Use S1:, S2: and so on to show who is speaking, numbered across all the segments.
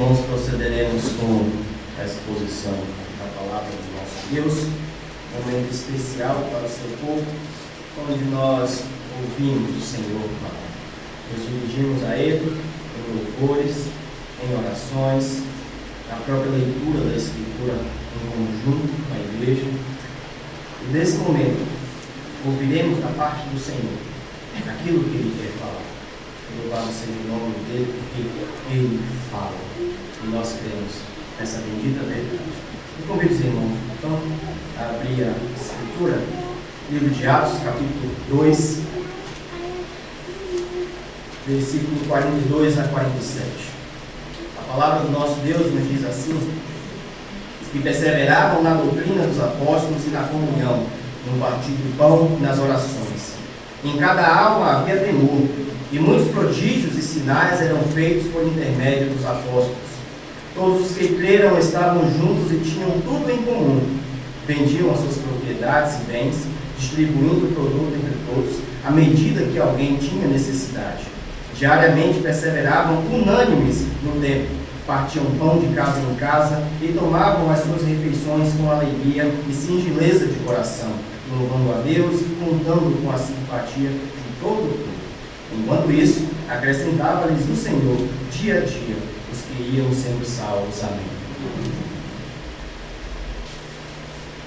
S1: irmãos, procederemos com a exposição da palavra do nosso Deus, momento especial para o seu povo, onde nós ouvimos o Senhor falar. Nos dirigimos a Ele em louvores, em orações, na própria leitura da Escritura em conjunto com a igreja. E nesse momento, ouviremos da parte do Senhor aquilo que Ele quer falar. Louvado seja o nome dele, porque Ele fala. E nós cremos nessa bendita verdade. Eu convido os irmãos, então, a abrir a Escritura, livro de Atos, capítulo 2, versículo 42 a 47. A palavra do nosso Deus nos diz assim: que perseveravam na doutrina dos apóstolos e na comunhão, no partir do pão e nas orações. Em cada alma havia temor, e muitos prodígios e sinais eram feitos por intermédio dos apóstolos. Todos os que creram estavam juntos e tinham tudo em comum. Vendiam as suas propriedades e bens, distribuindo o produto entre todos, à medida que alguém tinha necessidade. Diariamente perseveravam unânimes no templo, partiam pão de casa em casa e tomavam as suas refeições com alegria e singeleza de coração, louvando a Deus e contando com a simpatia de todo o povo. Enquanto isso, acrescentava-lhes o Senhor dia a dia os que iam sendo salvos. Amém.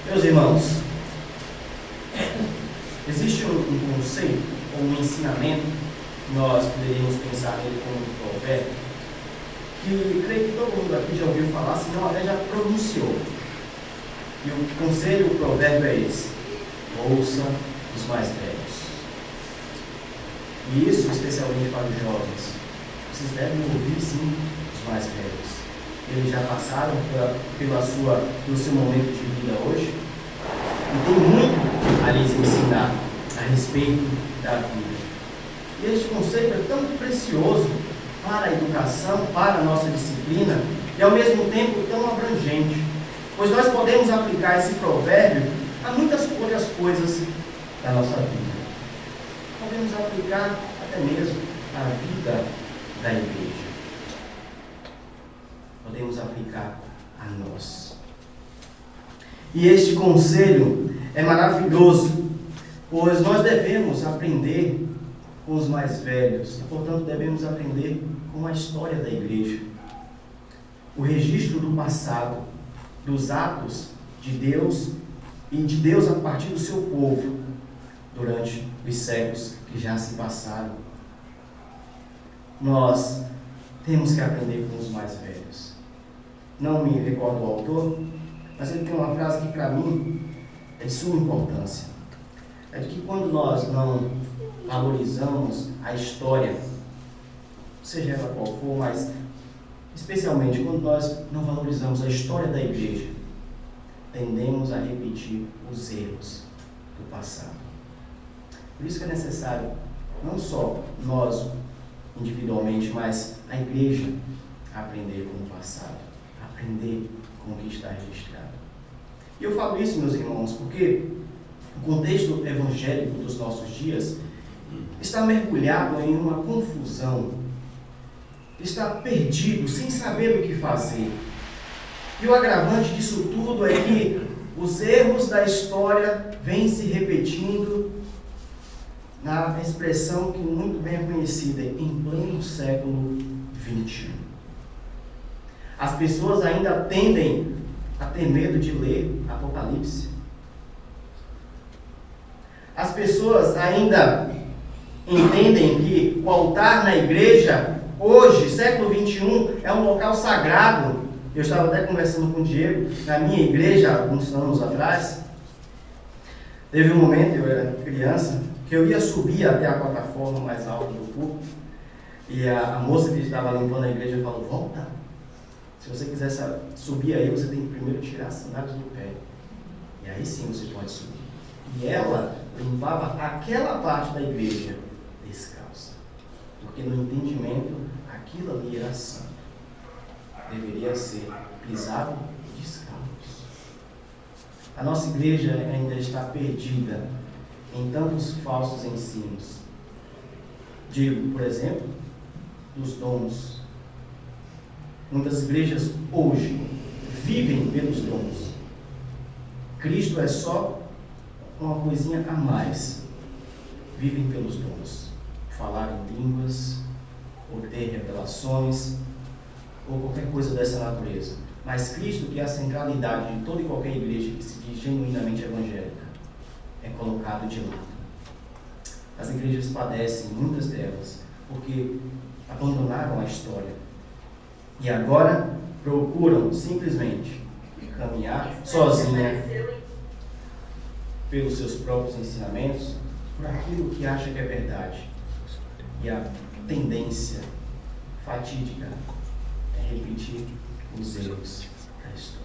S1: Meus irmãos, existe um, conceito ou um ensinamento nós poderíamos pensar nele como provérbio, que creio que todo mundo aqui já ouviu falar, se não até já pronunciou. E o conselho, o provérbio é esse: ouça os mais velhos. E isso especialmente para os jovens. Vocês devem ouvir sim os mais velhos. Eles já passaram pela, pela sua, pelo seu momento de vida hoje. E tem muito a lhes ensinar a respeito da vida. E este conceito é tão precioso para a educação, para a nossa disciplina, e ao mesmo tempo tão abrangente. Pois nós podemos aplicar esse provérbio a muitas outras coisas da nossa vida. Podemos aplicar até mesmo à vida da igreja. Podemos aplicar a nós. E este conselho é maravilhoso, pois nós devemos aprender com os mais velhos. Portanto, devemos aprender com a história da igreja. O registro do passado, dos atos de Deus e de Deus a partir do seu povo durante os séculos que já se passaram. Nós temos que aprender com os mais velhos. Não me recordo o autor, mas ele tem uma frase que para mim é de suma importância. É de que quando nós não valorizamos a história, seja ela qual for, mas especialmente quando nós não valorizamos a história da igreja, tendemos a repetir os erros do passado. Por isso que é necessário não só nós individualmente, mas a igreja aprender com o passado, aprender com o que está registrado. E eu falo isso, meus irmãos, porque o contexto evangélico dos nossos dias está mergulhado em uma confusão, está perdido, sem saber o que fazer. E o agravante disso tudo é que os erros da história vêm se repetindo na expressão que muito bem é conhecida, em pleno século XXI. As pessoas ainda tendem a ter medo de ler Apocalipse. As pessoas ainda entendem que o altar na igreja, hoje, século 21, é um local sagrado. Eu estava até conversando com o Diego, na minha igreja, alguns anos atrás. Teve um momento, eu era criança, que eu ia subir até a plataforma mais alta do culto. E a, a moça que estava limpando a igreja falou: Volta. Se você quiser subir aí, você tem que primeiro tirar as sandálias do pé. E aí sim você pode subir. E ela limpava aquela parte da igreja porque no entendimento aquilo ali era santo. Deveria ser pisado descalço. A nossa igreja ainda está perdida em tantos falsos ensinos. Digo, por exemplo, dos dons. Muitas igrejas hoje vivem pelos dons. Cristo é só uma coisinha a mais. Vivem pelos dons. Falar em línguas, ou ter revelações, ou qualquer coisa dessa natureza. Mas Cristo, que é a centralidade de toda e qualquer igreja que se diz genuinamente evangélica, é colocado de lado. As igrejas padecem, muitas delas, porque abandonaram a história. E agora procuram simplesmente caminhar sozinha pelos seus próprios ensinamentos, por aquilo que acha que é verdade. E a tendência fatídica é repetir os erros da história.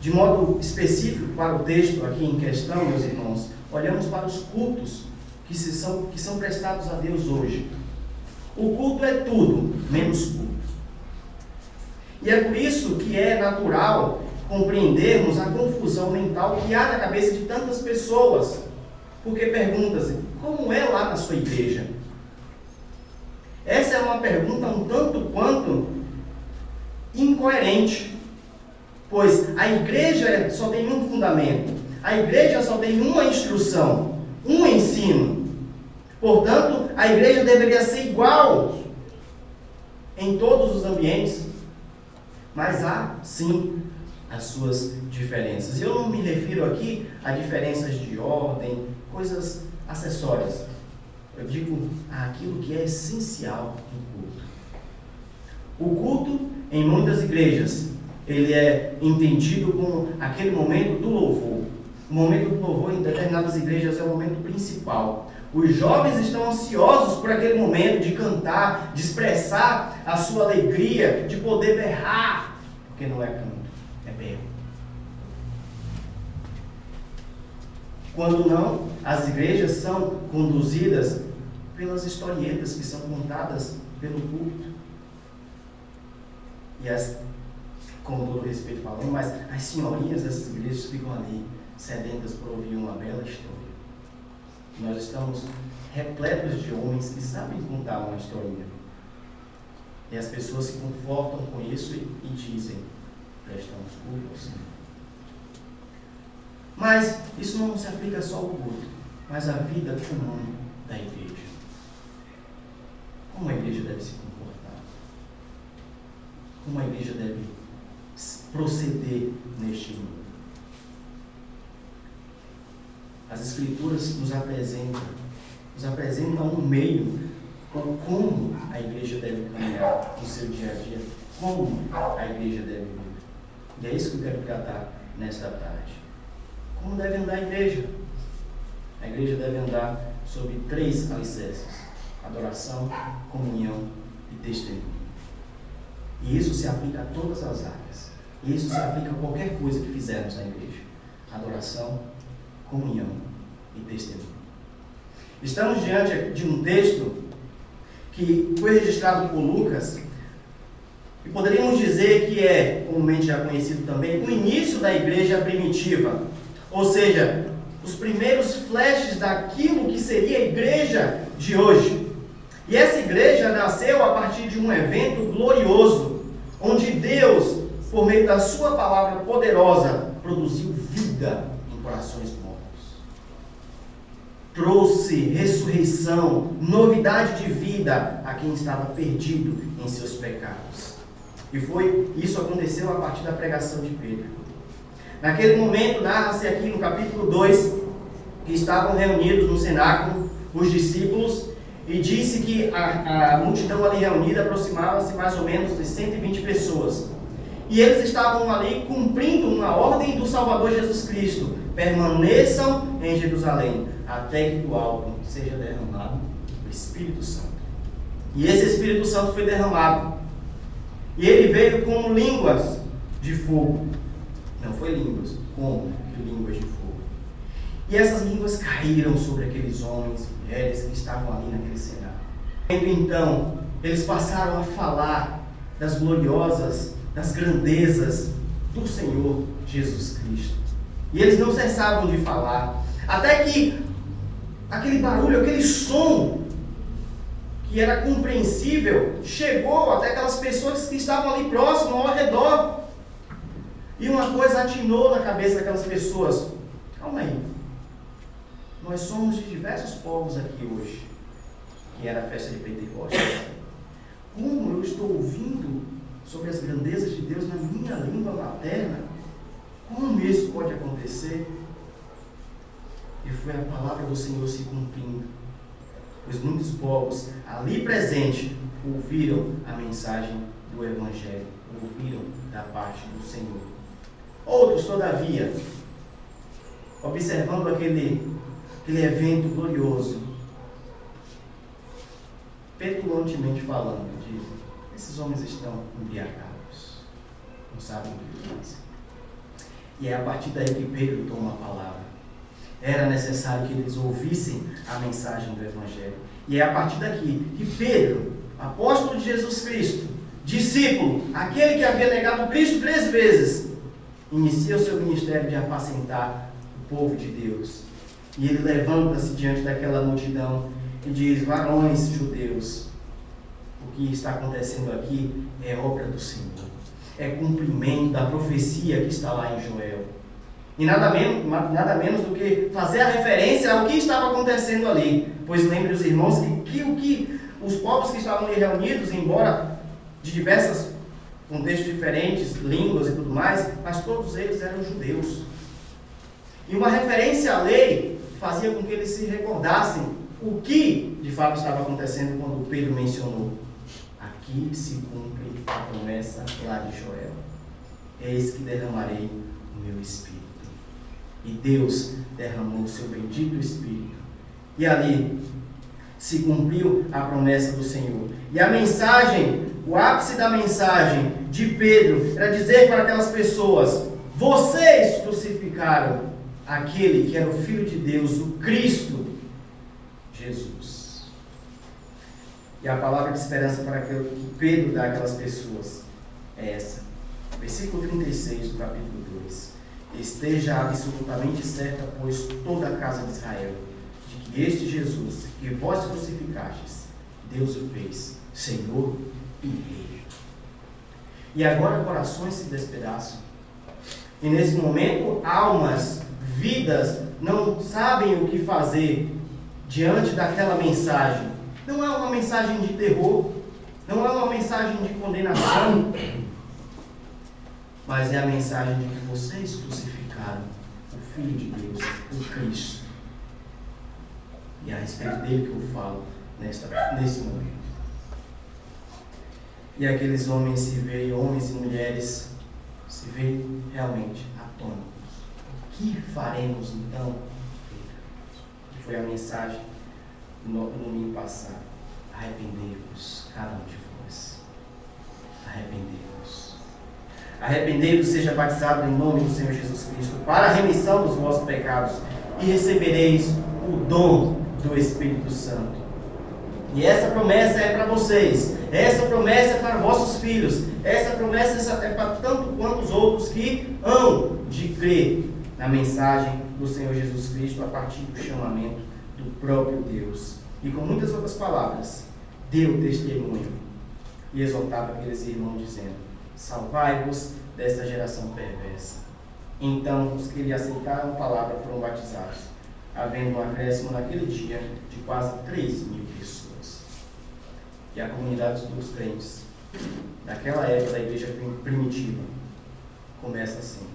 S1: De modo específico para o texto aqui em questão, meus irmãos, olhamos para os cultos que, se são, que são prestados a Deus hoje. O culto é tudo, menos culto. E é por isso que é natural compreendermos a confusão mental que há na cabeça de tantas pessoas. Porque pergunta-se, como é lá na sua igreja? Essa é uma pergunta um tanto quanto incoerente. Pois a igreja só tem um fundamento, a igreja só tem uma instrução, um ensino. Portanto, a igreja deveria ser igual em todos os ambientes, mas há sim as suas diferenças. Eu não me refiro aqui a diferenças de ordem, coisas acessórias. Eu digo aquilo que é essencial no culto. O culto, em muitas igrejas, ele é entendido como aquele momento do louvor. O momento do louvor em determinadas igrejas é o momento principal. Os jovens estão ansiosos por aquele momento de cantar, de expressar a sua alegria, de poder berrar, porque não é canto, é berro. Quando não, as igrejas são conduzidas pelas historietas que são contadas pelo culto. E as, com todo respeito falando, mas as senhorinhas dessas igrejas ficam ali, sedentas por ouvir uma bela história. Nós estamos repletos de homens que sabem contar uma historinha. E as pessoas se confortam com isso e, e dizem: prestamos culto ao Senhor. Mas isso não se aplica só ao culto, mas à vida comum da igreja. Como a igreja deve se comportar? Como a igreja deve proceder neste mundo? As Escrituras nos apresentam, nos apresentam um meio com como a igreja deve caminhar no seu dia a dia, como a igreja deve viver. E é isso que eu quero tratar nesta tarde. Como deve andar a igreja? A igreja deve andar sobre três alicerces: adoração, comunhão e testemunho. E isso se aplica a todas as áreas. E isso se aplica a qualquer coisa que fizermos na igreja: adoração, comunhão e testemunho. Estamos diante de um texto que foi registrado por Lucas e poderíamos dizer que é, comumente já conhecido também, o início da igreja primitiva. Ou seja, os primeiros flashes daquilo que seria a igreja de hoje. E essa igreja nasceu a partir de um evento glorioso, onde Deus, por meio da sua palavra poderosa, produziu vida em corações trouxe ressurreição, novidade de vida a quem estava perdido em seus pecados. E foi isso aconteceu a partir da pregação de Pedro. Naquele momento, narra-se aqui no capítulo 2 que estavam reunidos no cenáculo os discípulos e disse que a, a multidão ali reunida aproximava-se mais ou menos de 120 pessoas. E eles estavam ali cumprindo uma ordem do Salvador Jesus Cristo: permaneçam em Jerusalém até que do alto seja derramado o Espírito Santo. E esse Espírito Santo foi derramado. E ele veio como línguas de fogo. Não foi línguas, como línguas de fogo. E essas línguas caíram sobre aqueles homens e mulheres que estavam ali naquele cenário. Então, eles passaram a falar das gloriosas, das grandezas do Senhor Jesus Cristo. E eles não cessavam de falar. Até que aquele barulho, aquele som que era compreensível, chegou até aquelas pessoas que estavam ali próximas, ao redor. E uma coisa atinou na cabeça daquelas pessoas. Calma aí. Nós somos de diversos povos aqui hoje, que era a festa de Pentecostes. Como eu estou ouvindo sobre as grandezas de Deus na minha língua materna? Como isso pode acontecer? E foi a palavra do Senhor se cumprindo. Pois muitos povos ali presentes ouviram a mensagem do Evangelho, ouviram da parte do Senhor. Outros, todavia, observando aquele, aquele evento glorioso, petulantemente falando, dizem: esses homens estão embriagados, não sabem o que fazem. E é a partir daí que Pedro toma a palavra. Era necessário que eles ouvissem a mensagem do Evangelho. E é a partir daqui que Pedro, apóstolo de Jesus Cristo, discípulo, aquele que havia negado Cristo três vezes, inicia o seu ministério de apacentar o povo de Deus. E ele levanta-se diante daquela multidão e diz: Varões judeus, que está acontecendo aqui é obra do Senhor, é cumprimento da profecia que está lá em Joel. E nada menos, nada menos do que fazer a referência ao que estava acontecendo ali. Pois lembre os irmãos que, que o que os povos que estavam ali reunidos, embora de diversos contextos diferentes, línguas e tudo mais, mas todos eles eram judeus. E uma referência à lei fazia com que eles se recordassem o que de fato estava acontecendo quando Pedro mencionou. Aqui se cumpre a promessa lá de Joel. Eis que derramarei o meu espírito. E Deus derramou o seu bendito Espírito. E ali se cumpriu a promessa do Senhor. E a mensagem, o ápice da mensagem de Pedro era dizer para aquelas pessoas: vocês crucificaram aquele que era o Filho de Deus, o Cristo, Jesus. E a palavra de esperança para aquele que Pedro dá àquelas pessoas é essa. Versículo 36 do capítulo 2. Esteja absolutamente certa, pois, toda a casa de Israel, de que este Jesus, que vós crucificastes, Deus o fez Senhor e Rei. E agora corações se despedaçam. E nesse momento, almas, vidas, não sabem o que fazer diante daquela mensagem. Não é uma mensagem de terror, não é uma mensagem de condenação, mas é a mensagem de que vocês crucificaram o Filho de Deus, o Cristo. E a respeito dele que eu falo nesta, nesse momento. E aqueles homens se veem, homens e mulheres, se veem realmente atônitos. O que faremos então? Que foi a mensagem no domingo passado. Arrependei-vos, cada um de vós. Arrependei-vos. Arrependei-vos, seja batizado em nome do Senhor Jesus Cristo, para a remissão dos vossos pecados, e recebereis o dom do Espírito Santo. E essa promessa é para vocês, essa promessa é para vossos filhos, essa promessa é para tanto quanto os outros que hão de crer na mensagem do Senhor Jesus Cristo a partir do chamamento do próprio Deus. E com muitas outras palavras, deu testemunho e exortava aqueles irmãos, dizendo: Salvai-vos desta geração perversa. Então, os que lhe aceitaram a palavra foram batizados, havendo um acréscimo naquele dia de quase 3 mil pessoas. E a comunidade dos crentes, daquela época da igreja primitiva, começa assim: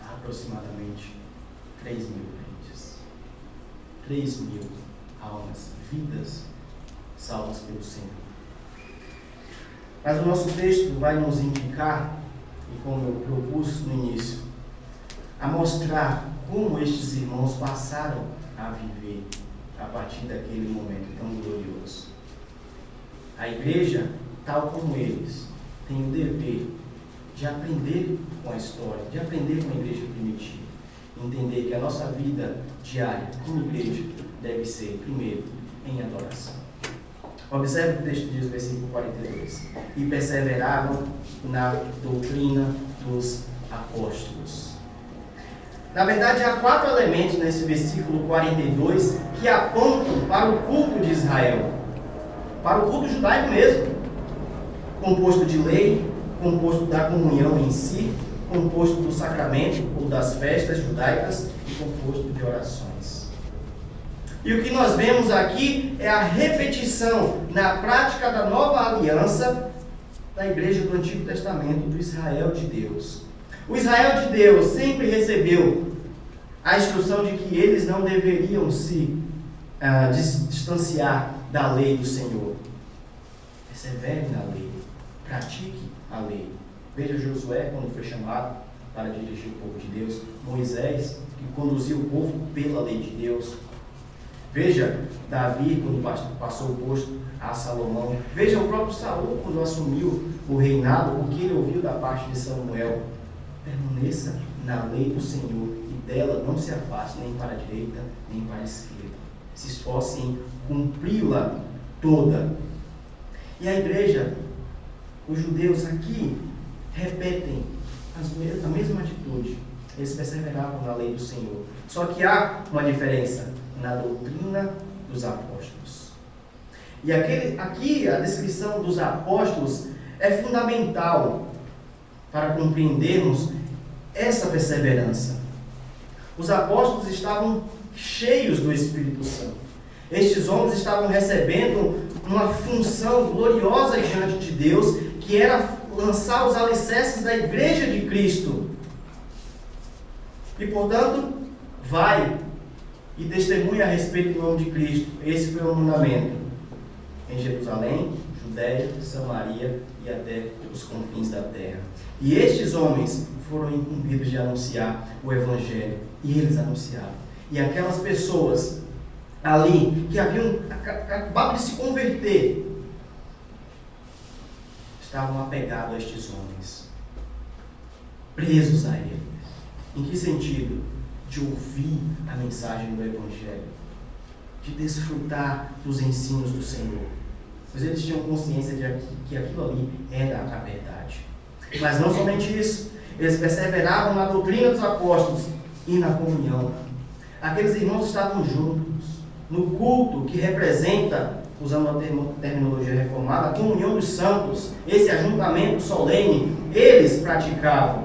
S1: aproximadamente 3 mil crentes. 3 mil almas, vidas salvas pelo Senhor. Mas o nosso texto vai nos indicar, e como eu propus no início, a mostrar como estes irmãos passaram a viver a partir daquele momento tão glorioso. A igreja, tal como eles, tem o dever de aprender com a história, de aprender com a igreja primitiva. Entender que a nossa vida diária como igreja deve ser, primeiro, em adoração. Observe o texto diz, versículo 42. E perseveravam na doutrina dos apóstolos. Na verdade, há quatro elementos nesse versículo 42 que apontam para o culto de Israel. para o culto judaico mesmo, composto de lei, composto da comunhão em si, composto do sacramento ou das festas judaicas e composto de orações. E o que nós vemos aqui é a repetição na prática da nova aliança da igreja do Antigo Testamento, do Israel de Deus. O Israel de Deus sempre recebeu a instrução de que eles não deveriam se uh, distanciar da lei do Senhor. Persevere na lei, pratique a lei. Veja Josué quando foi chamado para dirigir o povo de Deus, Moisés que conduziu o povo pela lei de Deus. Veja Davi quando passou o posto a Salomão. Veja o próprio Saul quando assumiu o reinado, o que ele ouviu da parte de Samuel. Permaneça na lei do Senhor e dela não se afaste nem para a direita nem para a esquerda. Se esforce em cumpri-la toda. E a igreja, os judeus aqui repetem a mesma atitude. Eles perseveravam na lei do Senhor. Só que há uma diferença na doutrina dos apóstolos. E aquele, aqui a descrição dos apóstolos é fundamental para compreendermos essa perseverança. Os apóstolos estavam cheios do Espírito Santo. Estes homens estavam recebendo uma função gloriosa diante de Deus, que era lançar os alicerces da igreja de Cristo. E portanto, vai e testemunha a respeito do nome de Cristo. Esse foi o mandamento. Em Jerusalém, Judéia, Samaria e até os confins da terra. E estes homens foram incumbidos de anunciar o Evangelho. E eles anunciaram. E aquelas pessoas ali que haviam acabado de se converter estavam apegados a estes homens, presos a eles. Em que sentido? De ouvir a mensagem do Evangelho, de desfrutar dos ensinos do Senhor. Pois eles tinham consciência de que aquilo ali era a verdade. Mas não somente isso, eles perseveravam na doutrina dos apóstolos e na comunhão. Aqueles irmãos estavam juntos, no culto que representa, usando a terminologia reformada, a comunhão dos santos, esse ajuntamento solene, eles praticavam.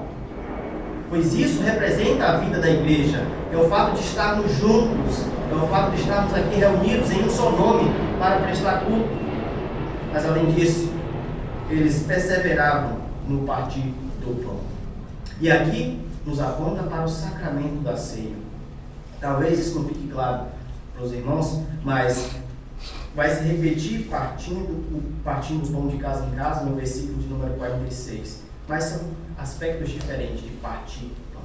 S1: Pois isso representa a vida da igreja. É o fato de estarmos juntos, é o fato de estarmos aqui reunidos em um só nome para prestar culto. Mas além disso, eles perseveravam no partir do pão. E aqui nos aponta para o sacramento da ceia. Talvez isso não fique claro para os irmãos, mas vai se repetir partindo, partindo o pão de casa em casa no versículo de número 46. Mas são aspectos diferentes de partir pão.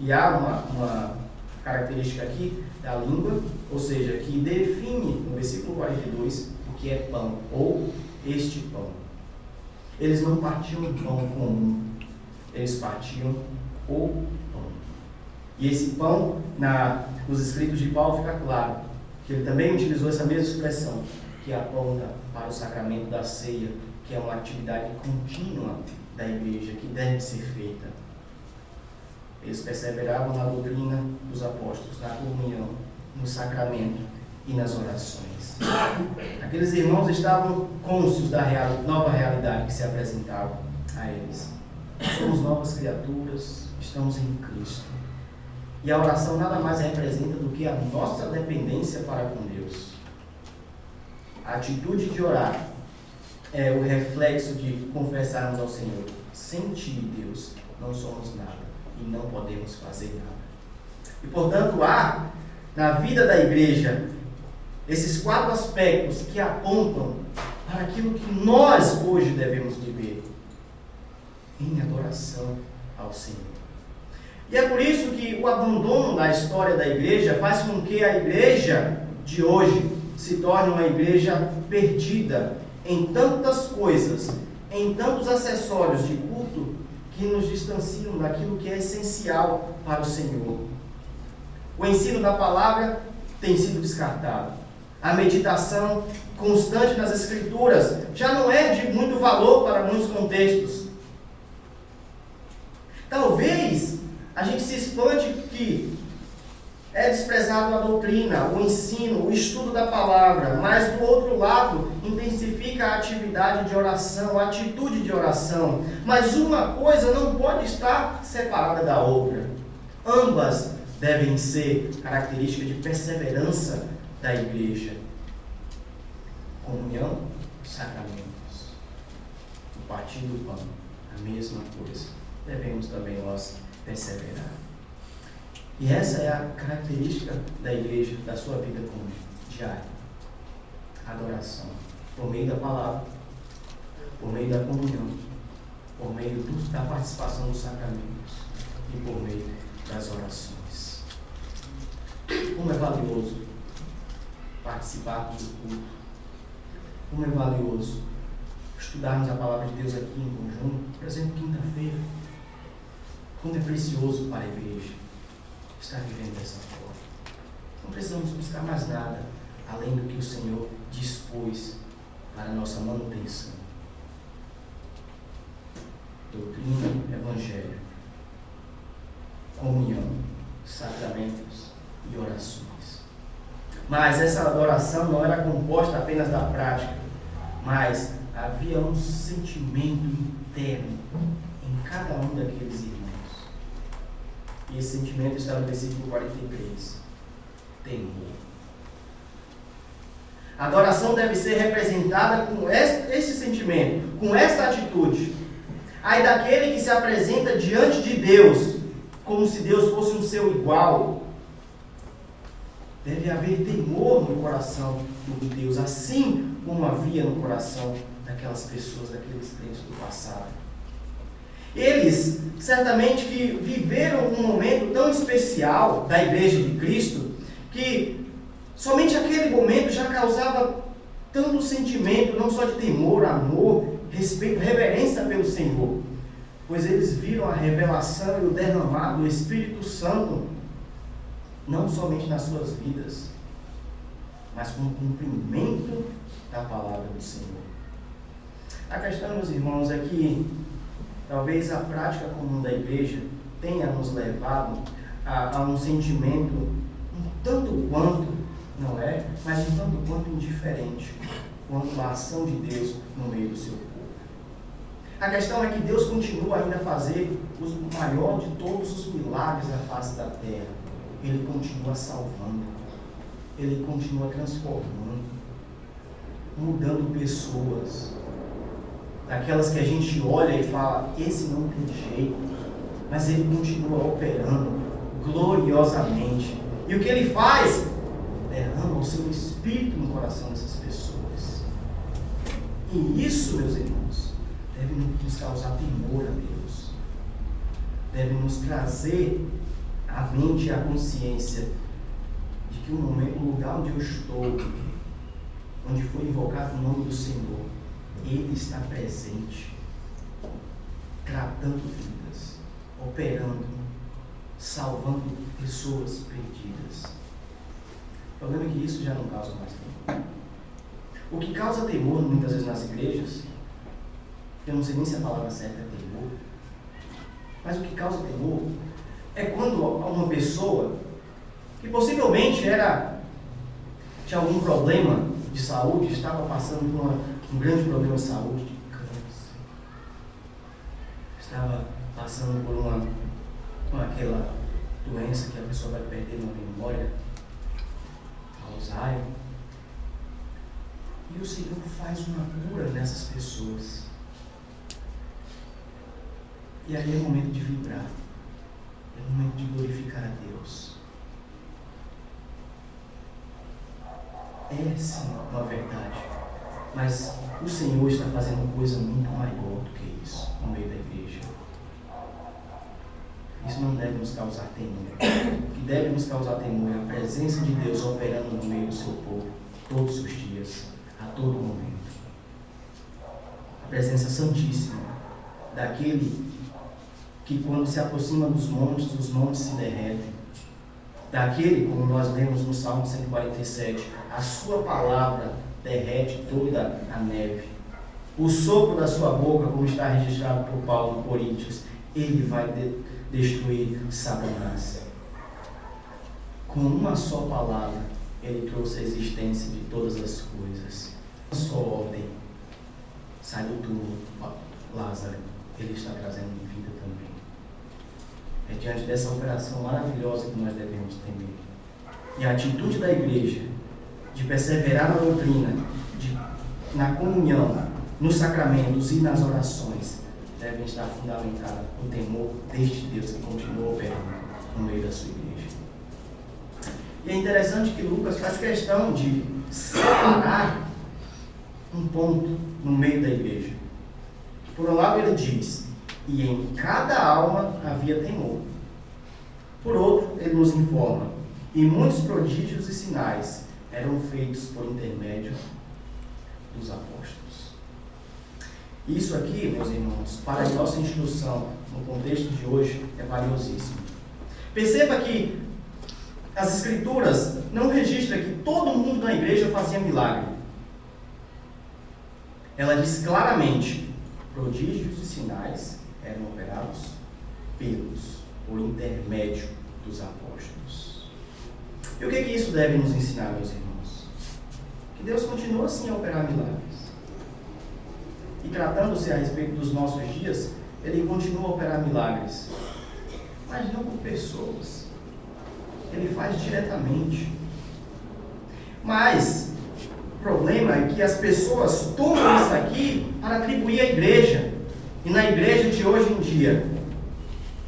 S1: E há uma, uma característica aqui da língua, ou seja, que define no versículo 42 o que é pão, ou este pão. Eles não partiam pão comum, eles partiam o pão. E esse pão, na, nos escritos de Paulo, fica claro que ele também utilizou essa mesma expressão, que aponta para o sacramento da ceia, que é uma atividade contínua da igreja que deve ser feita. Eles perseveravam na doutrina dos apóstolos, na comunhão, no sacramento e nas orações. Aqueles irmãos estavam cônscios da real, nova realidade que se apresentava a eles. Somos novas criaturas, estamos em Cristo. E a oração nada mais representa do que a nossa dependência para com Deus. A atitude de orar é o reflexo de confessarmos ao Senhor: sem ti, Deus, não somos nada e não podemos fazer nada. E portanto, há na vida da igreja esses quatro aspectos que apontam para aquilo que nós hoje devemos viver em adoração ao Senhor. E é por isso que o abandono da história da igreja faz com que a igreja de hoje se torne uma igreja perdida em tantas coisas, em tantos acessórios de culto que nos distanciam daquilo que é essencial para o Senhor. O ensino da palavra tem sido descartado. A meditação constante nas Escrituras já não é de muito valor para muitos contextos. Talvez a gente se espante que é desprezado a doutrina, o ensino, o estudo da palavra, mas do outro lado, intensifica a atividade de oração, a atitude de oração. Mas uma coisa não pode estar separada da outra. Ambas devem ser características de perseverança da igreja. Comunhão, sacramentos. O partir do pão, a mesma coisa. Devemos também nós perseverar. E essa é a característica da igreja, da sua vida como diária. Adoração. Por meio da palavra, por meio da comunhão, por meio do, da participação dos sacramentos e por meio das orações. Como é valioso participarmos do culto. Como é valioso estudarmos a palavra de Deus aqui em conjunto, por exemplo, quinta-feira. Como é precioso para a igreja estar vivendo dessa forma. Não precisamos buscar mais nada além do que o Senhor dispôs para a nossa manutenção. Doutrina, Evangelho, comunhão, sacramentos e orações. Mas essa adoração não era composta apenas da prática, mas havia um sentimento interno em cada um daqueles. E esse sentimento está no versículo 43. Temor. A adoração deve ser representada com esse sentimento, com esta atitude. Aí daquele que se apresenta diante de Deus, como se Deus fosse um seu igual. Deve haver temor no coração de Deus, assim como havia no coração daquelas pessoas, daqueles crentes do passado. Eles certamente que viveram um momento tão especial da igreja de Cristo que somente aquele momento já causava tanto sentimento, não só de temor, amor, respeito, reverência pelo Senhor, pois eles viram a revelação e o derramado do Espírito Santo não somente nas suas vidas, mas com o cumprimento da palavra do Senhor. A questão, meus irmãos, é que Talvez a prática comum da igreja tenha nos levado a, a um sentimento um tanto quanto, não é, mas um tanto quanto indiferente quanto à ação de Deus no meio do seu povo. A questão é que Deus continua ainda a fazer o maior de todos os milagres na face da terra. Ele continua salvando, ele continua transformando, mudando pessoas, daquelas que a gente olha e fala, esse não tem jeito, mas ele continua operando gloriosamente. E o que ele faz? Derrama o seu espírito no coração dessas pessoas. E isso, meus irmãos, deve nos causar temor a Deus. Deve nos trazer à mente e à consciência de que o momento, o lugar onde eu estou, onde foi invocado o nome do Senhor, ele está presente, tratando vidas, operando, salvando pessoas perdidas. O problema é que isso já não causa mais temor. O que causa temor muitas vezes nas igrejas, eu não sei nem se a palavra certa é temor, mas o que causa temor é quando uma pessoa que possivelmente era tinha algum problema de saúde, estava passando por uma um grande problema de saúde, de câncer. Estava passando por uma, com aquela doença que a pessoa vai perder uma memória, Alzheimer. E o Senhor faz uma cura nessas pessoas. E aí é o momento de vibrar. É o momento de glorificar a Deus. É sim uma verdade. Mas o Senhor está fazendo coisa muito maior do que isso no meio da igreja. Isso não deve nos causar temor. O que deve nos causar temor é a presença de Deus operando no meio do seu povo, todos os dias, a todo momento. A presença santíssima daquele que, quando se aproxima dos montes, os montes se derretem. Daquele, como nós lemos no Salmo 147, a sua palavra derrete toda a neve. O sopro da sua boca, como está registrado por Paulo no Coríntios, ele vai de destruir Satanás. Com uma só palavra, ele trouxe a existência de todas as coisas. Uma só ordem. Sai do túmulo, Lázaro. Ele está trazendo vida também. É diante dessa operação maravilhosa que nós devemos temer. E a atitude da igreja de perseverar na doutrina, de, na comunhão, nos sacramentos e nas orações, devem estar fundamentadas no temor deste Deus que continua operando no meio da sua igreja. E é interessante que Lucas faz questão de separar um ponto no meio da igreja. Por um lado, ele diz: e em cada alma havia temor. Por outro, ele nos informa: e muitos prodígios e sinais eram feitos por intermédio dos apóstolos. Isso aqui, meus irmãos, para a nossa instrução no contexto de hoje, é valiosíssimo. Perceba que as Escrituras não registram que todo mundo na igreja fazia milagre. Ela diz claramente: prodígios e sinais eram operados pelos, por intermédio dos apóstolos. E o que, que isso deve nos ensinar, meus irmãos? Que Deus continua assim a operar milagres. E tratando-se a respeito dos nossos dias, ele continua a operar milagres. Mas não por pessoas. Ele faz diretamente. Mas o problema é que as pessoas tomam isso aqui para atribuir à igreja. E na igreja de hoje em dia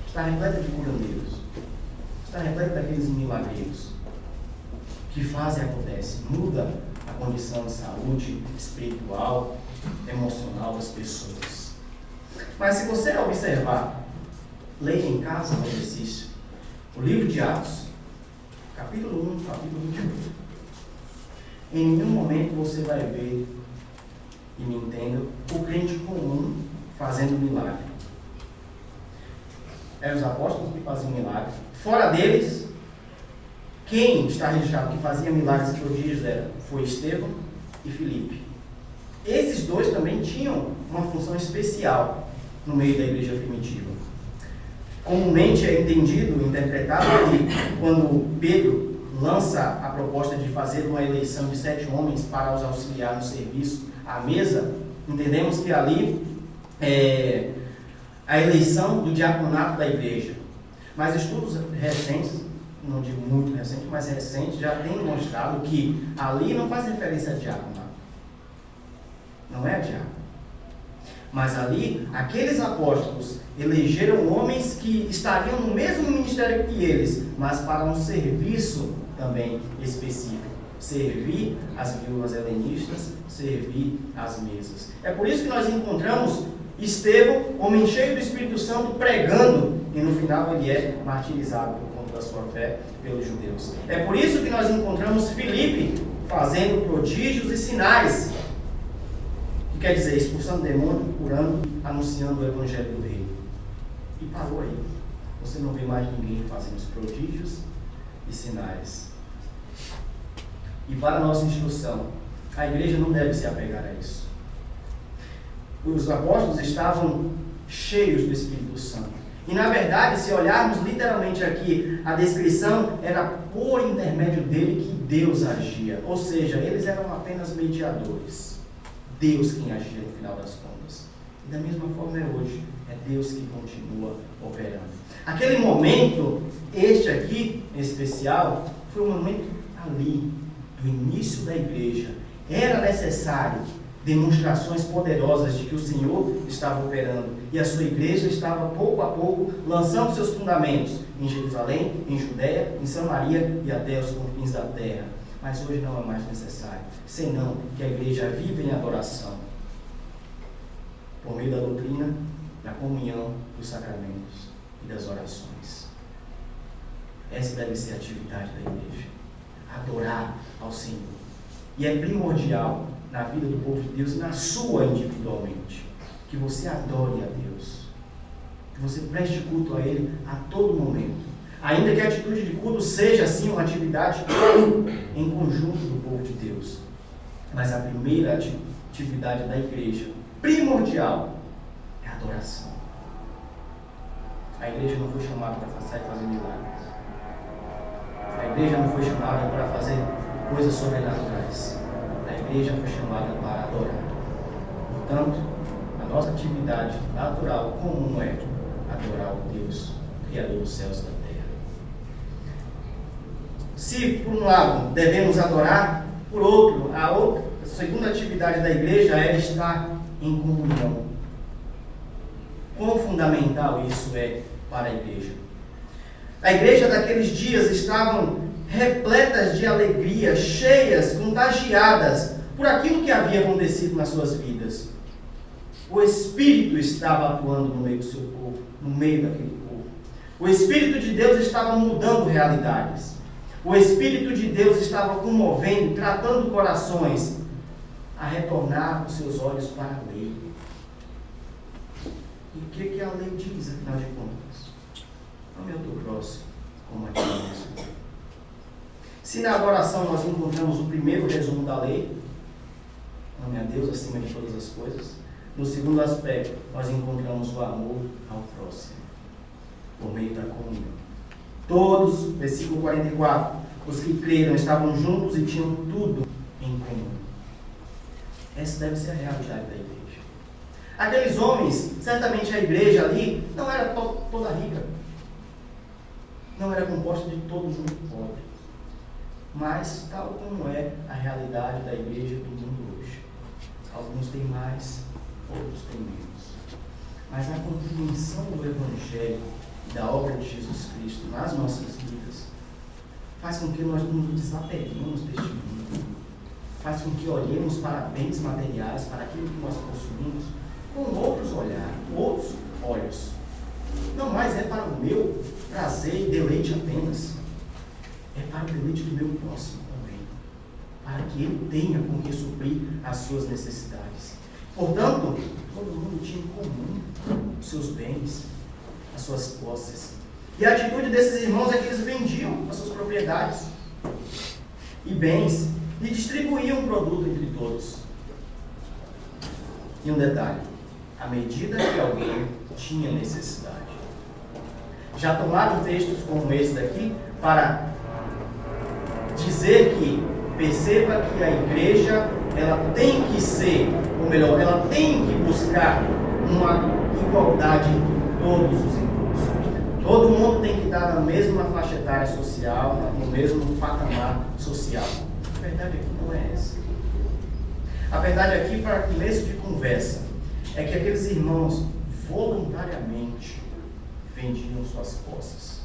S1: está repleta de curandeiros. Está repleta daqueles milagreiros que fazem e acontece. Muda a condição de saúde espiritual, emocional das pessoas. Mas se você observar, leia em casa no exercício, o livro de Atos, capítulo 1, capítulo 21. Em nenhum momento você vai ver, e me entenda, o crente comum fazendo milagre. Eram os apóstolos que faziam milagre. Fora deles, quem está registrado que fazia milagres e prodígios era, foi Estevão e Filipe. Esses dois também tinham uma função especial no meio da igreja primitiva. Comumente é entendido, interpretado que quando Pedro lança a proposta de fazer uma eleição de sete homens para os auxiliar no serviço à mesa, entendemos que ali é a eleição do diaconato da igreja. Mas estudos recentes, não digo muito recentes, mas recentes, já têm mostrado que ali não faz referência a diaconato não é diabo. Mas ali, aqueles apóstolos elegeram homens que estariam no mesmo ministério que eles, mas para um serviço também específico. Servir as viúvas helenistas, servir as mesas. É por isso que nós encontramos Estevão, homem cheio do Espírito Santo, pregando, e no final ele é martirizado sua fé pelos judeus. É por isso que nós encontramos Filipe fazendo prodígios e sinais quer dizer, expulsando demônio, curando, anunciando o evangelho do reino. E parou aí. Você não vê mais ninguém fazendo os prodígios e sinais. E para nossa instrução, a igreja não deve se apegar a isso. Os apóstolos estavam cheios do Espírito Santo. E na verdade, se olharmos literalmente aqui, a descrição era por intermédio dele que Deus agia. Ou seja, eles eram apenas mediadores. Deus quem agia no final das contas. E da mesma forma é hoje. É Deus que continua operando. Aquele momento, este aqui em especial, foi um momento ali, do início da igreja. Era necessário demonstrações poderosas de que o Senhor estava operando e a sua igreja estava pouco a pouco lançando seus fundamentos em Jerusalém, em Judéia, em Samaria e até os confins da terra mas hoje não é mais necessário, senão que a igreja vive em adoração, por meio da doutrina, da comunhão, dos sacramentos e das orações. Essa deve ser a atividade da igreja, adorar ao Senhor. E é primordial na vida do povo de Deus na sua individualmente, que você adore a Deus, que você preste culto a Ele a todo momento Ainda que a atitude de culto seja, assim, uma atividade em conjunto do povo de Deus. Mas a primeira atividade da igreja, primordial, é a adoração. A igreja não foi chamada para fazer milagres. A igreja não foi chamada para fazer coisas sobrenaturais. Igreja foi chamada para adorar. Portanto, a nossa atividade natural, comum é adorar o Deus, Criador dos céus e da terra. Se, por um lado, devemos adorar, por outro, a outra, a segunda atividade da igreja é estar em comunhão. Quão fundamental isso é para a igreja? A igreja daqueles dias estavam repletas de alegria, cheias, contagiadas por aquilo que havia acontecido nas suas vidas. O Espírito estava atuando no meio do seu povo, no meio daquele povo. O Espírito de Deus estava mudando realidades. O Espírito de Deus estava comovendo, tratando corações a retornar os seus olhos para a lei. E o que, que a lei diz, afinal de contas? Ame ao teu próximo como a ti mesmo. Se na adoração nós encontramos o primeiro resumo da lei, ame a Deus acima de todas as coisas, no segundo aspecto, nós encontramos o amor ao próximo, por meio da comunhão. Todos, versículo 44, os que creram estavam juntos e tinham tudo em comum. Essa deve ser a realidade da igreja. Aqueles homens, certamente a igreja ali não era to toda rica. Não era composta de todo mundo pobre. Mas, tal como é a realidade da igreja do mundo. Alguns têm mais, outros têm menos. Mas a compreensão do Evangelho e da obra de Jesus Cristo nas nossas vidas faz com que nós nos desapeguemos deste mundo. Faz com que olhemos para bens materiais, para aquilo que nós possuímos, com outros olhares, outros olhos. Não mais é para o meu prazer e deleite apenas. É para o deleite do meu próximo que ele tenha com que suprir as suas necessidades. Portanto, todo mundo tinha em comum os seus bens, as suas posses. E a atitude desses irmãos é que eles vendiam as suas propriedades e bens e distribuíam o produto entre todos. E um detalhe: à medida que alguém tinha necessidade. Já tomaram textos como esse daqui para dizer que perceba que a igreja ela tem que ser ou melhor, ela tem que buscar uma igualdade entre todos os impulsos. Todo mundo tem que estar na mesma faixa etária social, no mesmo patamar social. A verdade aqui não é essa. A verdade aqui, para começo de conversa, é que aqueles irmãos voluntariamente vendiam suas posses.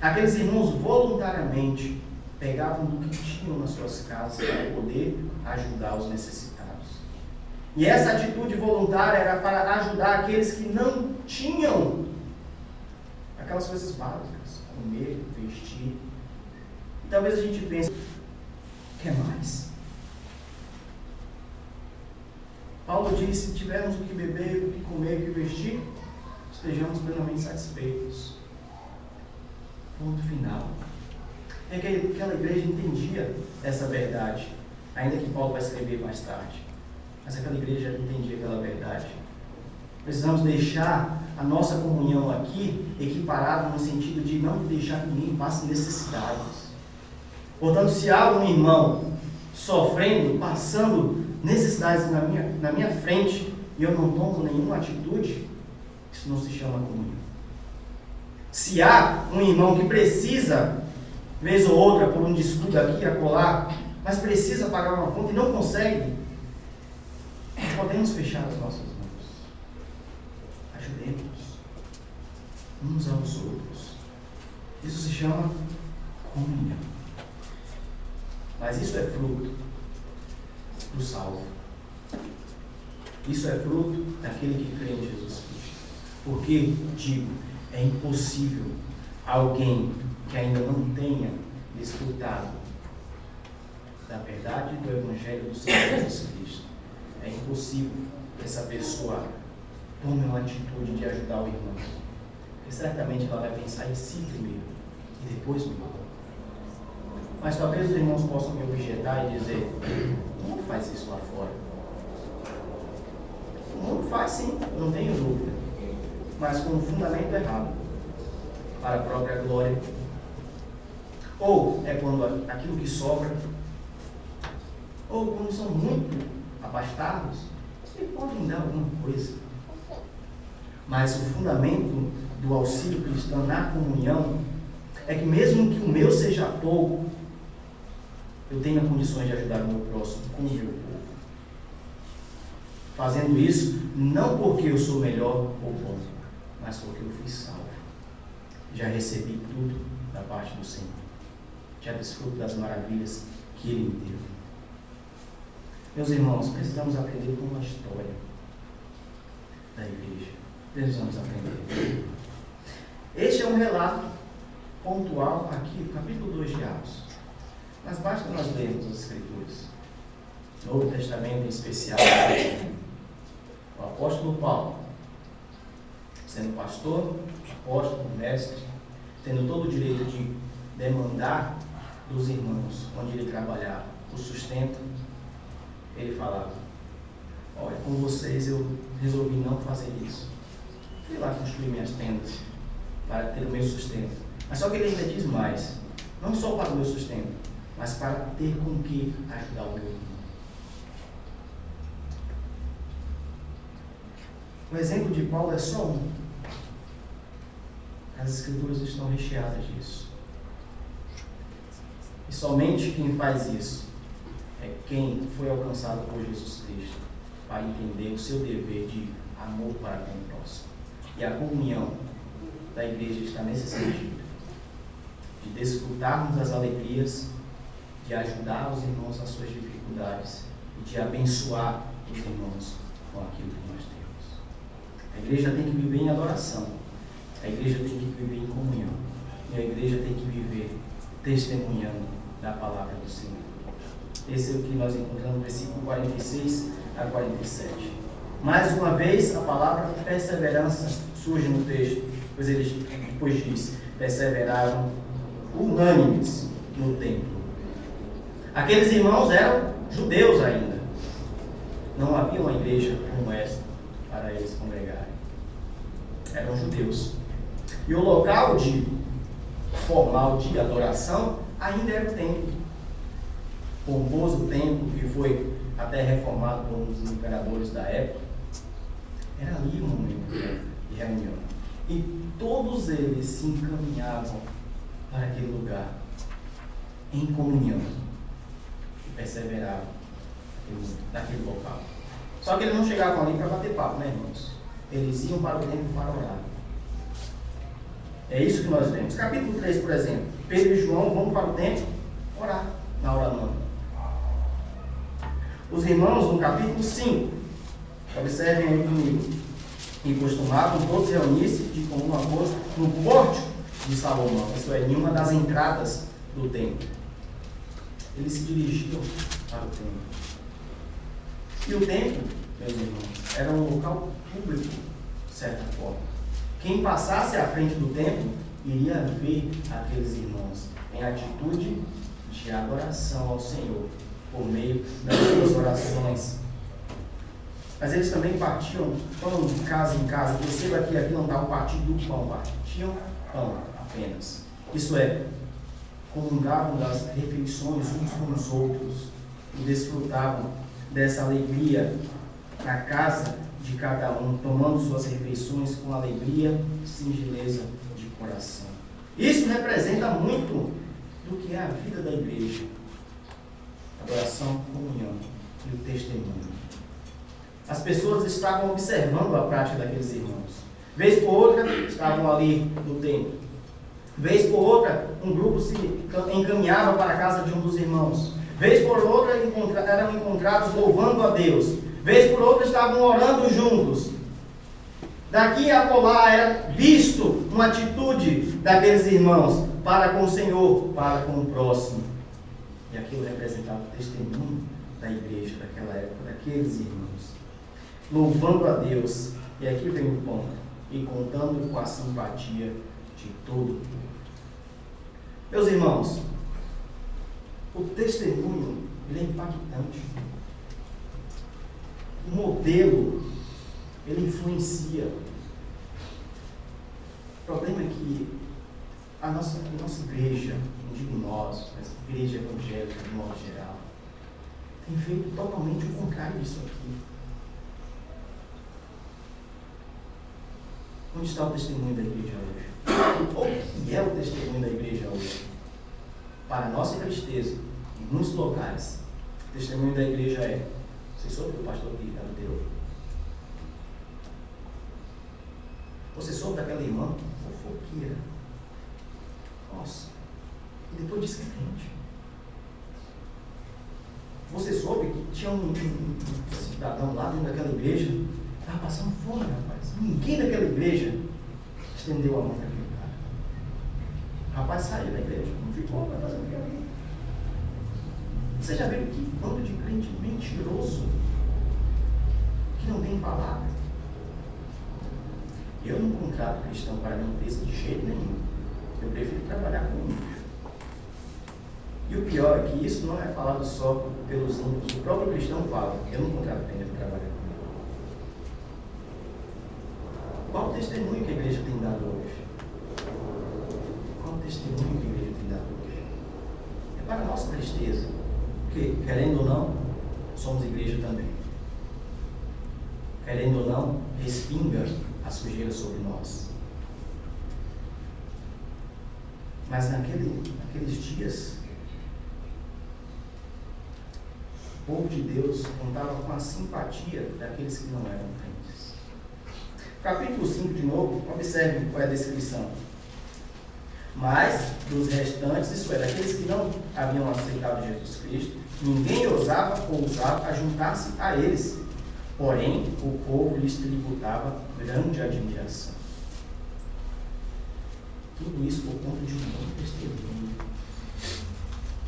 S1: Aqueles irmãos voluntariamente pegavam do que tinham nas suas casas para poder ajudar os necessitados. E essa atitude voluntária era para ajudar aqueles que não tinham aquelas coisas básicas, comer, vestir. E talvez a gente pense, quer mais? Paulo disse, se tivermos o que beber, o que comer, o que vestir, estejamos plenamente satisfeitos. Ponto final. E aquela igreja entendia essa verdade, ainda que Paulo vai escrever mais tarde. Mas aquela igreja entendia aquela verdade. Precisamos deixar a nossa comunhão aqui equiparada no sentido de não deixar que ninguém passe necessidades. Portanto, se há um irmão sofrendo, passando necessidades na minha, na minha frente e eu não tomo nenhuma atitude, isso não se chama comunhão. Se há um irmão que precisa vez ou outra, por um descuido aqui, acolá, mas precisa pagar uma conta e não consegue, podemos fechar as nossas mãos. Ajudemos uns aos outros. Isso se chama comunhão. Mas isso é fruto do salvo. Isso é fruto daquele que crê em Jesus Cristo. Porque, digo, é impossível alguém que ainda não tenha desfrutado da verdade do Evangelho do Senhor Jesus Cristo. É impossível que essa pessoa tome uma atitude de ajudar o irmão. Porque certamente ela vai pensar em si primeiro e depois no irmão. Mas talvez os irmãos possam me objetar e dizer: o mundo faz isso lá fora. O mundo faz sim, não tenho dúvida. Mas com um fundamento errado para a própria glória Ou é quando aquilo que sobra, ou quando são muito abastados, vocês podem dar alguma coisa. Mas o fundamento do auxílio cristão na comunhão é que mesmo que o meu seja pouco, eu tenha condições de ajudar o meu próximo com o meu pouco. Fazendo isso, não porque eu sou melhor ou bom, mas porque eu fui salvo. Já recebi tudo da parte do Senhor. Já desfruto das maravilhas que Ele me deu. Meus irmãos, precisamos aprender com uma história da igreja. Precisamos aprender. Este é um relato pontual aqui, no capítulo 2 de Atos. Mas basta nós lermos as Escrituras. Novo Testamento em especial. O apóstolo Paulo, sendo pastor, apóstolo, mestre, tendo todo o direito de demandar dos irmãos onde ele trabalhava o sustento, ele falava: Olha, com vocês eu resolvi não fazer isso. Fui lá construir minhas tendas para ter o meu sustento. Mas só que ele ainda diz mais: não só para o meu sustento, mas para ter com que ajudar o meu irmão. O exemplo de Paulo é só um. As escrituras estão recheadas disso. E somente quem faz isso é quem foi alcançado por Jesus Cristo para entender o seu dever de amor para com o próximo. E a comunhão da igreja está nesse sentido de desfrutarmos das alegrias, de ajudar os irmãos nas suas dificuldades e de abençoar os irmãos com aquilo que nós temos. A igreja tem que viver em adoração. A igreja tem que viver em comunhão. E a igreja tem que viver testemunhando da palavra do Senhor. Esse é o que nós encontramos no versículo 46 a 47. Mais uma vez, a palavra perseverança surge no texto, pois eles depois diz, perseveraram unânimes no templo. Aqueles irmãos eram judeus ainda. Não havia uma igreja como esta para eles congregarem. Eram judeus. E o local de formal de adoração ainda era o templo. Pomposo templo que foi até reformado por um dos imperadores da época. Era ali o momento de reunião. E todos eles se encaminhavam para aquele lugar em comunhão e perseveravam naquele local. Só que eles não chegavam ali para bater papo, né, irmãos? Eles iam para o templo para orar. É isso que nós vemos. Capítulo 3, por exemplo. Pedro e João vão para o templo orar na hora nona. Os irmãos, no capítulo 5, observem aí comigo, e costumavam todos reunir-se de comum acordo no pórtico de Salomão, isso é, em uma das entradas do templo. Eles se dirigiam para o templo. E o templo, meus irmãos, era um local público, de certa forma. Quem passasse à frente do templo iria ver aqueles irmãos em atitude de adoração ao Senhor, por meio das suas orações. Mas eles também partiam pão de casa em casa. Perceba que aqui não está o partido do pão, partiam pão apenas. Isso é, comungavam das refeições uns com os outros e desfrutavam dessa alegria na casa de cada um, tomando suas refeições com alegria singeleza de coração. Isso representa muito do que é a vida da igreja: adoração, comunhão e o testemunho. As pessoas estavam observando a prática daqueles irmãos. Vez por outra, estavam ali no templo. Vez por outra, um grupo se encaminhava para a casa de um dos irmãos. Vez por outra eram encontrados louvando a Deus. Vez por outra estavam orando juntos. Daqui a colar era visto uma atitude daqueles irmãos para com o Senhor, para com o próximo. E aquilo representava o testemunho da igreja daquela época, daqueles irmãos. Louvando a Deus, e aqui vem o ponto, e contando com a simpatia de todo Meus irmãos, o testemunho é impactante. O modelo ele influencia. O problema é que a nossa, a nossa igreja, não digo nós, mas a igreja evangélica de modo geral, tem feito totalmente o contrário disso aqui. Onde está o testemunho da igreja hoje? O que é o testemunho da igreja hoje? Para nossa tristeza, em muitos locais, o testemunho da igreja é: você soube que o pastor Ricardo deu? Você soube daquela irmã fofoqueira? Nossa. E depois disse que é crente. Você soube que tinha um, um, cidadão lá dentro daquela igreja, estava passando fome, rapaz. Ninguém daquela igreja estendeu a mão para aquele cara. O rapaz saiu da igreja, não ficou, vai fazer o que. Você já viu que bando de crente mentiroso que não tem palavra? Eu não contrato cristão para limpeza de jeito nenhum. Eu prefiro trabalhar com um. E o pior é que isso não é falado só pelos ímpios. O próprio cristão fala, eu não contrato para trabalhar comigo. Qual o testemunho que a igreja tem dado hoje? Qual o testemunho que a igreja tem dado hoje? É para a nossa tristeza. Porque, querendo ou não, somos igreja também. Querendo ou não, respinga a sujeira sobre nós. Mas naquele, naqueles dias, o povo de Deus contava com a simpatia daqueles que não eram crentes. Capítulo 5 de novo, observe qual é a descrição. Mas dos restantes, isso é, daqueles que não haviam aceitado Jesus Cristo, ninguém ousava ou ousava juntar-se a eles. Porém, o povo lhes tributava grande admiração. Tudo isso por conta de um bom testemunho.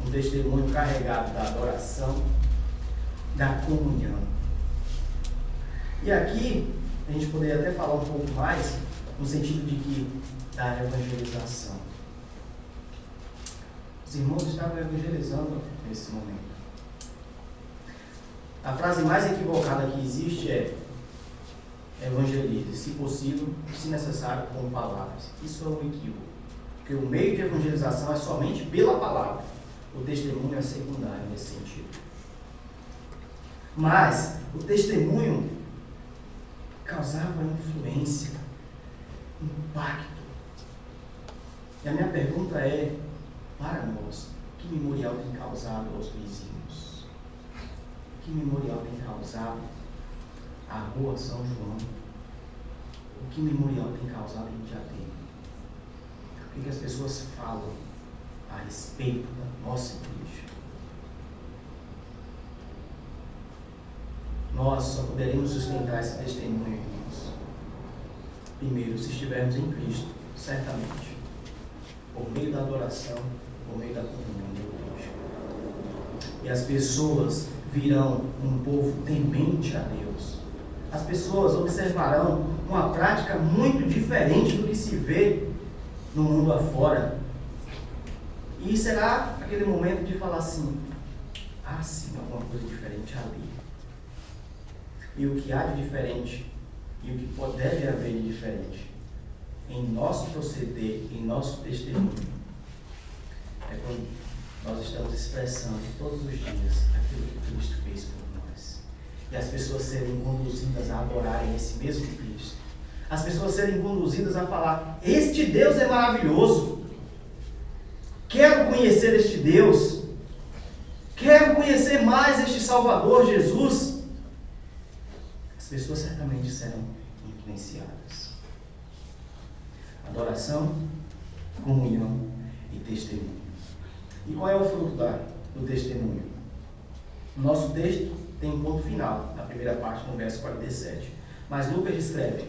S1: Um testemunho carregado da adoração, da comunhão. E aqui, a gente poderia até falar um pouco mais no sentido de que da evangelização. Os irmãos estavam evangelizando nesse momento. A frase mais equivocada que existe é evangelize, se possível, se necessário, com palavras. Isso é um equívoco. Porque o meio de evangelização é somente pela palavra. O testemunho é secundário nesse sentido. Mas o testemunho causava influência, impacto. E a minha pergunta é, para nós, que memorial tem causado aos vizinhos? Que memorial tem causado a rua São João? O que memorial tem causado em Diadema? O que, que as pessoas falam a respeito da nossa igreja? Nós só poderemos sustentar esse testemunho, irmãos. Primeiro, se estivermos em Cristo, certamente, por meio da adoração, por meio da comunhão de igreja. E as pessoas virão um povo temente a Deus. As pessoas observarão uma prática muito diferente do que se vê no mundo afora. E será aquele momento de falar assim: ah, sim, alguma coisa diferente ali. E o que há de diferente, e o que pode, deve haver de diferente em nosso proceder, em nosso testemunho, é quando nós estamos expressando todos os dias aquilo que Cristo fez por nós. E as pessoas serem conduzidas a adorarem esse mesmo Cristo. As pessoas serem conduzidas a falar: Este Deus é maravilhoso. Quero conhecer este Deus. Quero conhecer mais este Salvador Jesus. As pessoas certamente serão influenciadas. Adoração, comunhão e testemunho. E qual é o fruto da, do testemunho? O nosso texto tem um ponto final, na primeira parte, no verso 47. Mas Lucas escreve: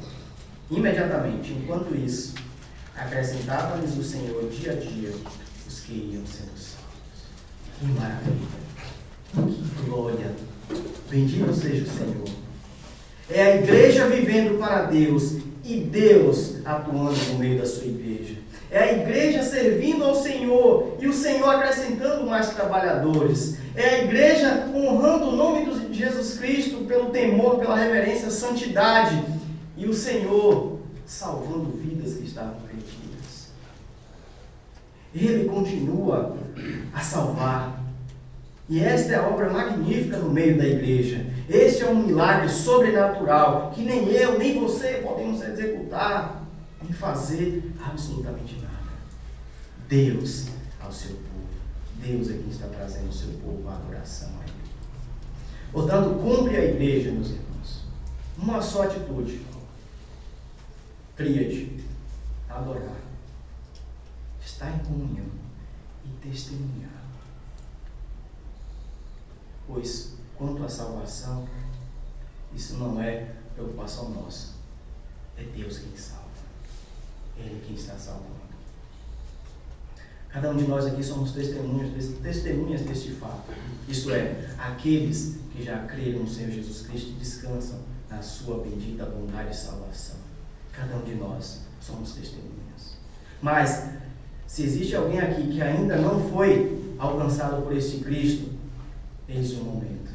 S1: Imediatamente, enquanto isso, acrescentava-lhes o Senhor dia a dia os que iam sendo salvos. Que maravilha! Que glória! Bendito seja o Senhor. É a igreja vivendo para Deus e Deus atuando no meio da sua igreja. É a igreja servindo ao Senhor e o Senhor acrescentando mais trabalhadores. É a igreja honrando o nome de Jesus Cristo pelo temor, pela reverência, santidade. E o Senhor salvando vidas que estavam perdidas. Ele continua a salvar. E esta é a obra magnífica no meio da igreja. Este é um milagre sobrenatural que nem eu, nem você podemos executar e fazer absolutamente nada. Deus ao seu povo. Deus é quem está trazendo o seu povo à adoração a Ele. Portanto, cumpre a igreja, meus irmãos. Uma só atitude. Tríade. Adorar. Estar em comunhão e testemunhar. Pois, quanto à salvação, isso não é preocupação nossa. É Deus quem salva. Ele quem está salvando. Cada um de nós aqui somos testemunhas, testemunhas deste fato. Isto é, aqueles que já creram no Senhor Jesus Cristo descansam na sua bendita bondade e salvação. Cada um de nós somos testemunhas. Mas, se existe alguém aqui que ainda não foi alcançado por este Cristo, eis o momento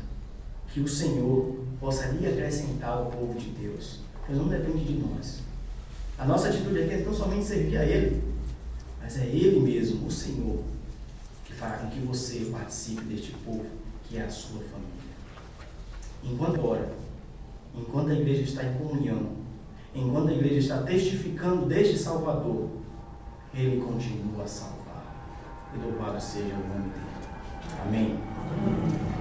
S1: que o Senhor possa lhe acrescentar ao povo de Deus. Pois não depende de nós. A nossa atitude aqui é tão somente servir a Ele, mas é Ele mesmo, o Senhor, que fará com que você participe deste povo que é a sua família. Enquanto ora, enquanto a igreja está em comunhão, enquanto a igreja está testificando deste Salvador, Ele continua a salvar. E louvado seja o nome dele. Amém.